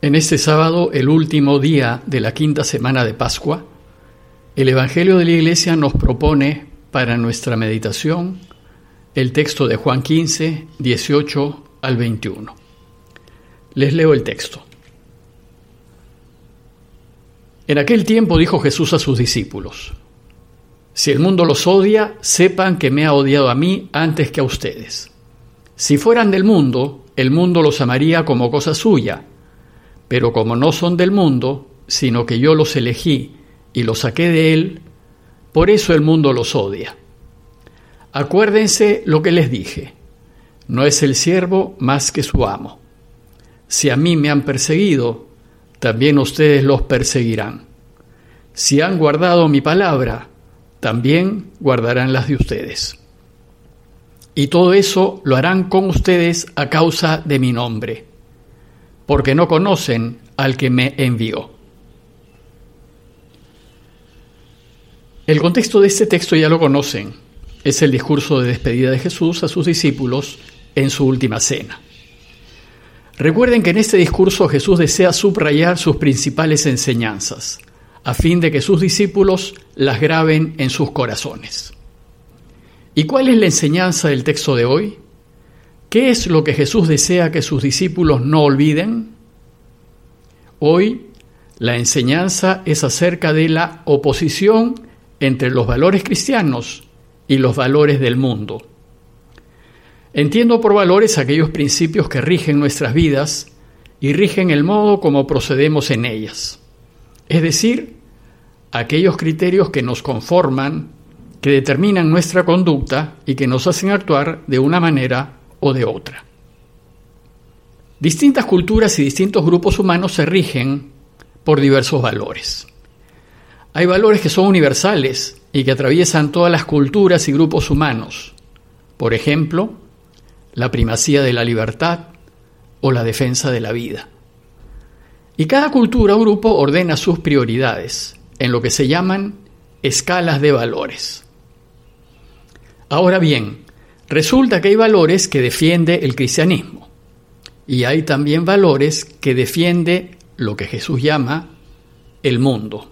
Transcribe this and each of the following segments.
En este sábado, el último día de la quinta semana de Pascua, el Evangelio de la Iglesia nos propone para nuestra meditación el texto de Juan 15, 18 al 21. Les leo el texto. En aquel tiempo dijo Jesús a sus discípulos, Si el mundo los odia, sepan que me ha odiado a mí antes que a ustedes. Si fueran del mundo, el mundo los amaría como cosa suya pero como no son del mundo, sino que yo los elegí y los saqué de él, por eso el mundo los odia. Acuérdense lo que les dije, no es el siervo más que su amo. Si a mí me han perseguido, también ustedes los perseguirán. Si han guardado mi palabra, también guardarán las de ustedes. Y todo eso lo harán con ustedes a causa de mi nombre porque no conocen al que me envió. El contexto de este texto ya lo conocen. Es el discurso de despedida de Jesús a sus discípulos en su última cena. Recuerden que en este discurso Jesús desea subrayar sus principales enseñanzas, a fin de que sus discípulos las graben en sus corazones. ¿Y cuál es la enseñanza del texto de hoy? ¿Qué es lo que Jesús desea que sus discípulos no olviden? Hoy la enseñanza es acerca de la oposición entre los valores cristianos y los valores del mundo. Entiendo por valores aquellos principios que rigen nuestras vidas y rigen el modo como procedemos en ellas. Es decir, aquellos criterios que nos conforman, que determinan nuestra conducta y que nos hacen actuar de una manera o de otra. Distintas culturas y distintos grupos humanos se rigen por diversos valores. Hay valores que son universales y que atraviesan todas las culturas y grupos humanos. Por ejemplo, la primacía de la libertad o la defensa de la vida. Y cada cultura o grupo ordena sus prioridades en lo que se llaman escalas de valores. Ahora bien, Resulta que hay valores que defiende el cristianismo y hay también valores que defiende lo que Jesús llama el mundo.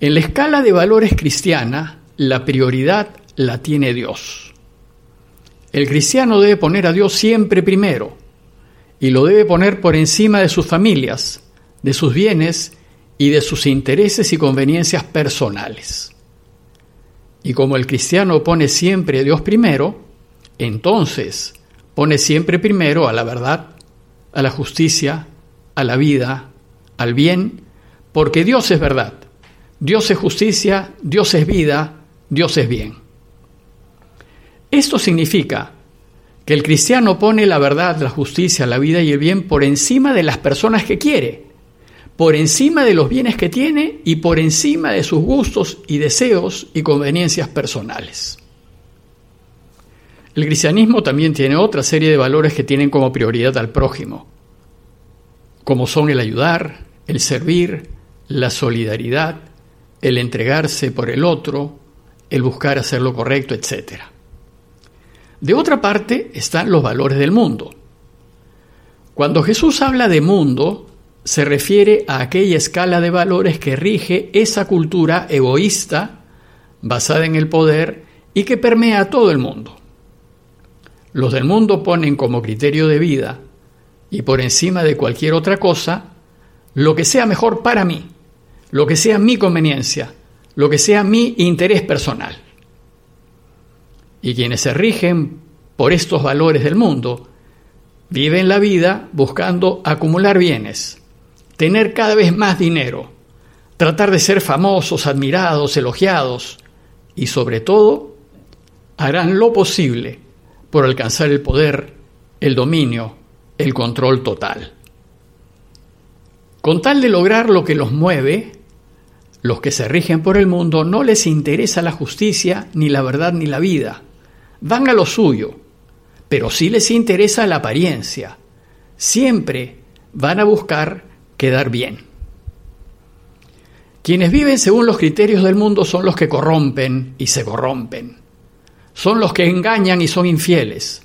En la escala de valores cristiana, la prioridad la tiene Dios. El cristiano debe poner a Dios siempre primero y lo debe poner por encima de sus familias, de sus bienes y de sus intereses y conveniencias personales. Y como el cristiano pone siempre a Dios primero, entonces pone siempre primero a la verdad, a la justicia, a la vida, al bien, porque Dios es verdad, Dios es justicia, Dios es vida, Dios es bien. Esto significa que el cristiano pone la verdad, la justicia, la vida y el bien por encima de las personas que quiere, por encima de los bienes que tiene y por encima de sus gustos y deseos y conveniencias personales. El cristianismo también tiene otra serie de valores que tienen como prioridad al prójimo, como son el ayudar, el servir, la solidaridad, el entregarse por el otro, el buscar hacer lo correcto, etc. De otra parte están los valores del mundo. Cuando Jesús habla de mundo, se refiere a aquella escala de valores que rige esa cultura egoísta basada en el poder y que permea a todo el mundo. Los del mundo ponen como criterio de vida y por encima de cualquier otra cosa lo que sea mejor para mí, lo que sea mi conveniencia, lo que sea mi interés personal. Y quienes se rigen por estos valores del mundo viven la vida buscando acumular bienes, tener cada vez más dinero, tratar de ser famosos, admirados, elogiados y sobre todo harán lo posible por alcanzar el poder, el dominio, el control total. Con tal de lograr lo que los mueve, los que se rigen por el mundo no les interesa la justicia, ni la verdad, ni la vida. Van a lo suyo, pero sí les interesa la apariencia. Siempre van a buscar quedar bien. Quienes viven según los criterios del mundo son los que corrompen y se corrompen. Son los que engañan y son infieles,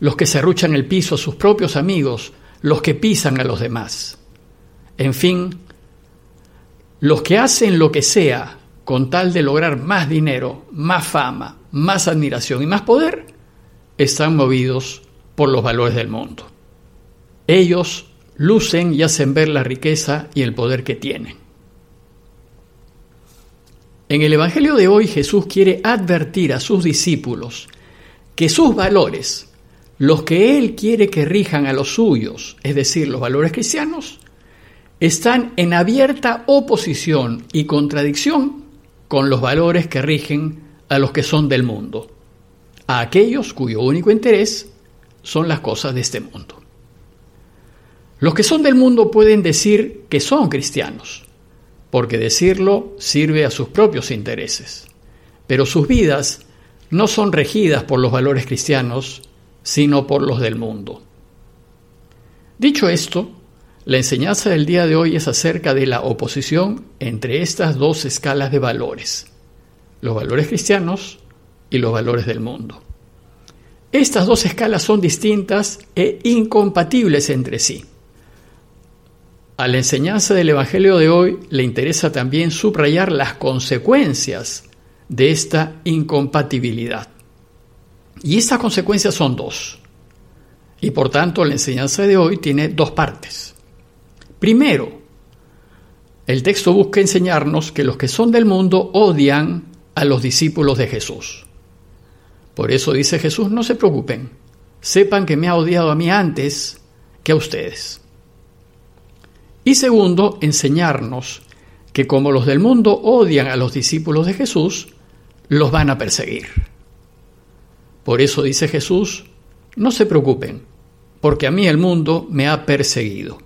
los que se ruchan el piso a sus propios amigos, los que pisan a los demás. En fin, los que hacen lo que sea con tal de lograr más dinero, más fama, más admiración y más poder, están movidos por los valores del mundo. Ellos lucen y hacen ver la riqueza y el poder que tienen. En el Evangelio de hoy Jesús quiere advertir a sus discípulos que sus valores, los que Él quiere que rijan a los suyos, es decir, los valores cristianos, están en abierta oposición y contradicción con los valores que rigen a los que son del mundo, a aquellos cuyo único interés son las cosas de este mundo. Los que son del mundo pueden decir que son cristianos, porque decirlo sirve a sus propios intereses, pero sus vidas no son regidas por los valores cristianos, sino por los del mundo. Dicho esto, la enseñanza del día de hoy es acerca de la oposición entre estas dos escalas de valores, los valores cristianos y los valores del mundo. Estas dos escalas son distintas e incompatibles entre sí. A la enseñanza del Evangelio de hoy le interesa también subrayar las consecuencias de esta incompatibilidad. Y estas consecuencias son dos. Y por tanto la enseñanza de hoy tiene dos partes. Primero, el texto busca enseñarnos que los que son del mundo odian a los discípulos de Jesús. Por eso dice Jesús, no se preocupen, sepan que me ha odiado a mí antes que a ustedes. Y segundo, enseñarnos que como los del mundo odian a los discípulos de Jesús, los van a perseguir. Por eso dice Jesús, no se preocupen, porque a mí el mundo me ha perseguido.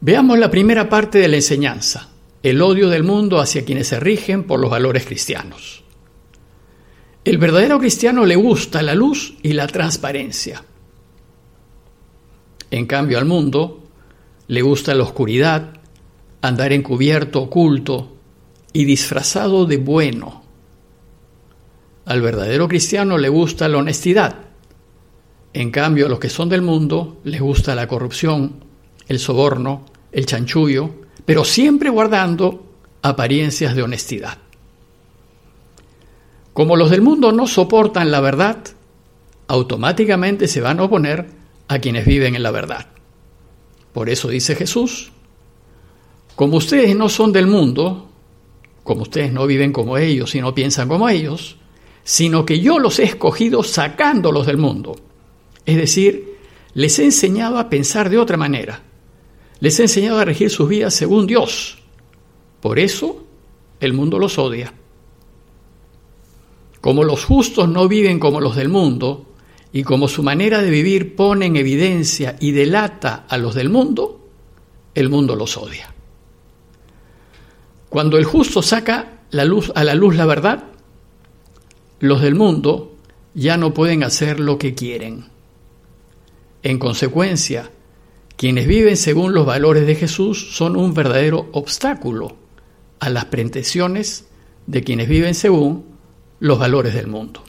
Veamos la primera parte de la enseñanza, el odio del mundo hacia quienes se rigen por los valores cristianos. El verdadero cristiano le gusta la luz y la transparencia. En cambio al mundo le gusta la oscuridad, andar encubierto, oculto y disfrazado de bueno. Al verdadero cristiano le gusta la honestidad. En cambio a los que son del mundo les gusta la corrupción, el soborno, el chanchullo, pero siempre guardando apariencias de honestidad. Como los del mundo no soportan la verdad, automáticamente se van a oponer a quienes viven en la verdad. Por eso dice Jesús, como ustedes no son del mundo, como ustedes no viven como ellos y no piensan como ellos, sino que yo los he escogido sacándolos del mundo. Es decir, les he enseñado a pensar de otra manera, les he enseñado a regir sus vidas según Dios. Por eso el mundo los odia. Como los justos no viven como los del mundo, y como su manera de vivir pone en evidencia y delata a los del mundo, el mundo los odia. Cuando el justo saca la luz, a la luz la verdad, los del mundo ya no pueden hacer lo que quieren. En consecuencia, quienes viven según los valores de Jesús son un verdadero obstáculo a las pretensiones de quienes viven según los valores del mundo.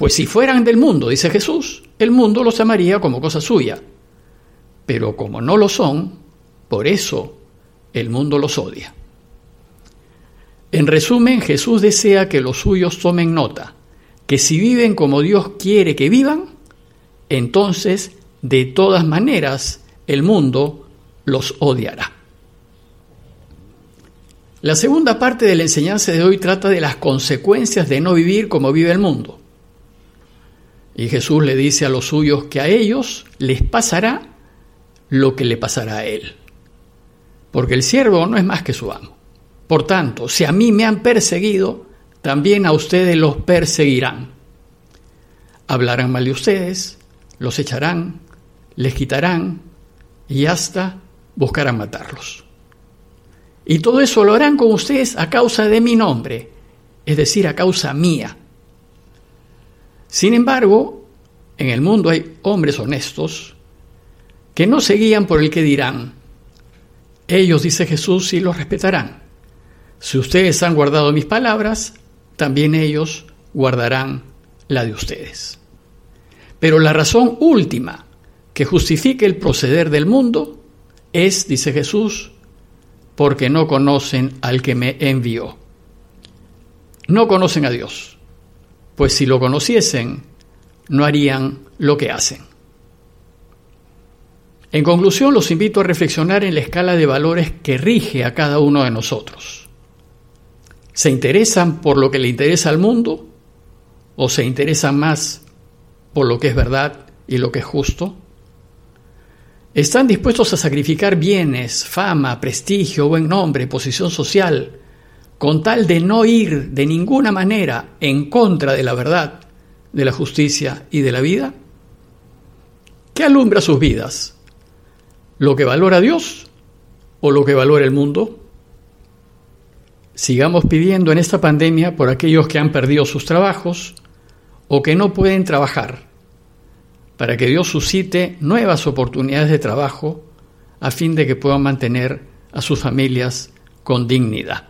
Pues si fueran del mundo, dice Jesús, el mundo los amaría como cosa suya. Pero como no lo son, por eso el mundo los odia. En resumen, Jesús desea que los suyos tomen nota, que si viven como Dios quiere que vivan, entonces de todas maneras el mundo los odiará. La segunda parte de la enseñanza de hoy trata de las consecuencias de no vivir como vive el mundo. Y Jesús le dice a los suyos que a ellos les pasará lo que le pasará a él. Porque el siervo no es más que su amo. Por tanto, si a mí me han perseguido, también a ustedes los perseguirán. Hablarán mal de ustedes, los echarán, les quitarán y hasta buscarán matarlos. Y todo eso lo harán con ustedes a causa de mi nombre, es decir, a causa mía. Sin embargo, en el mundo hay hombres honestos que no se guían por el que dirán. Ellos, dice Jesús, sí los respetarán. Si ustedes han guardado mis palabras, también ellos guardarán la de ustedes. Pero la razón última que justifique el proceder del mundo es, dice Jesús, porque no conocen al que me envió. No conocen a Dios, pues si lo conociesen, no harían lo que hacen. En conclusión, los invito a reflexionar en la escala de valores que rige a cada uno de nosotros. ¿Se interesan por lo que le interesa al mundo o se interesan más por lo que es verdad y lo que es justo? ¿Están dispuestos a sacrificar bienes, fama, prestigio, buen nombre, posición social, con tal de no ir de ninguna manera en contra de la verdad, de la justicia y de la vida? ¿Qué alumbra sus vidas? ¿Lo que valora Dios o lo que valora el mundo? Sigamos pidiendo en esta pandemia por aquellos que han perdido sus trabajos o que no pueden trabajar para que Dios suscite nuevas oportunidades de trabajo a fin de que puedan mantener a sus familias con dignidad.